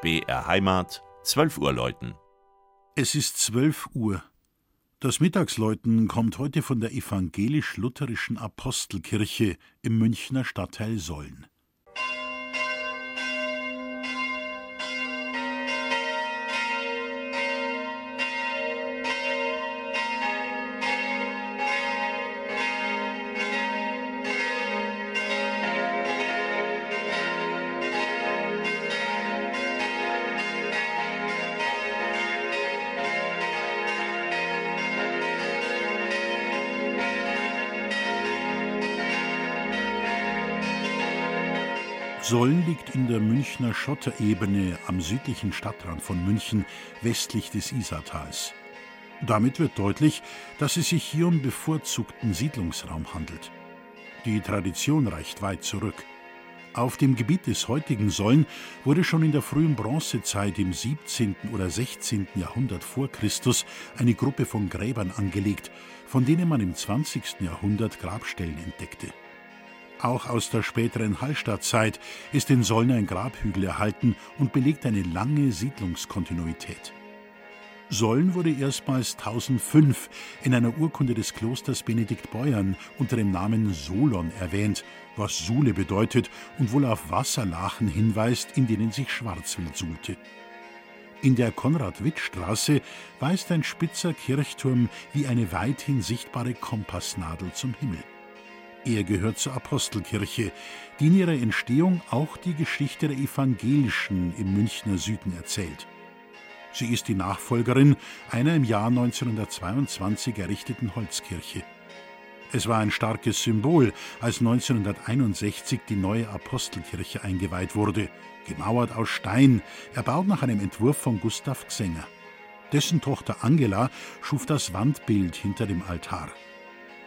BR Heimat, 12 Uhr läuten. Es ist 12 Uhr. Das Mittagsläuten kommt heute von der evangelisch-lutherischen Apostelkirche im Münchner Stadtteil Solln. Solln liegt in der Münchner Schotterebene am südlichen Stadtrand von München, westlich des Isartals. Damit wird deutlich, dass es sich hier um bevorzugten Siedlungsraum handelt. Die Tradition reicht weit zurück. Auf dem Gebiet des heutigen Solln wurde schon in der frühen Bronzezeit im 17. oder 16. Jahrhundert vor Christus eine Gruppe von Gräbern angelegt, von denen man im 20. Jahrhundert Grabstellen entdeckte. Auch aus der späteren Hallstattzeit ist in Solln ein Grabhügel erhalten und belegt eine lange Siedlungskontinuität. Solln wurde erstmals 1005 in einer Urkunde des Klosters Benedikt Beuern unter dem Namen Solon erwähnt, was Sule bedeutet und wohl auf Wasserlachen hinweist, in denen sich Schwarzwild suhlte. In der Konrad-Witt-Straße weist ein spitzer Kirchturm wie eine weithin sichtbare Kompassnadel zum Himmel. Er gehört zur Apostelkirche, die in ihrer Entstehung auch die Geschichte der Evangelischen im Münchner Süden erzählt. Sie ist die Nachfolgerin einer im Jahr 1922 errichteten Holzkirche. Es war ein starkes Symbol, als 1961 die neue Apostelkirche eingeweiht wurde, gemauert aus Stein, erbaut nach einem Entwurf von Gustav Xenger. Dessen Tochter Angela schuf das Wandbild hinter dem Altar.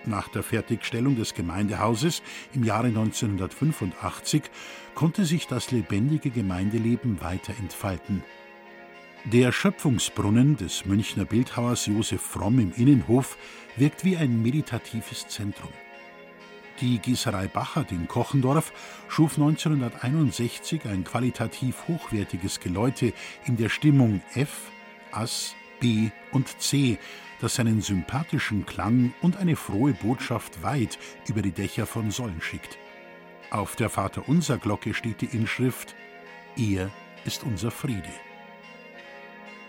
Nach der Fertigstellung des Gemeindehauses im Jahre 1985 konnte sich das lebendige Gemeindeleben weiter entfalten. Der Schöpfungsbrunnen des Münchner Bildhauers Josef Fromm im Innenhof wirkt wie ein meditatives Zentrum. Die Gießerei Bachert in Kochendorf schuf 1961 ein qualitativ hochwertiges Geläute in der Stimmung F, Ass, B und C, das seinen sympathischen Klang und eine frohe Botschaft weit über die Dächer von Solln schickt. Auf der Vaterunser Glocke steht die Inschrift Er ist unser Friede.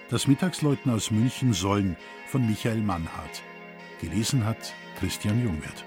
Das Mittagsläuten aus München Solln von Michael Mannhardt. Gelesen hat Christian Jungwirth.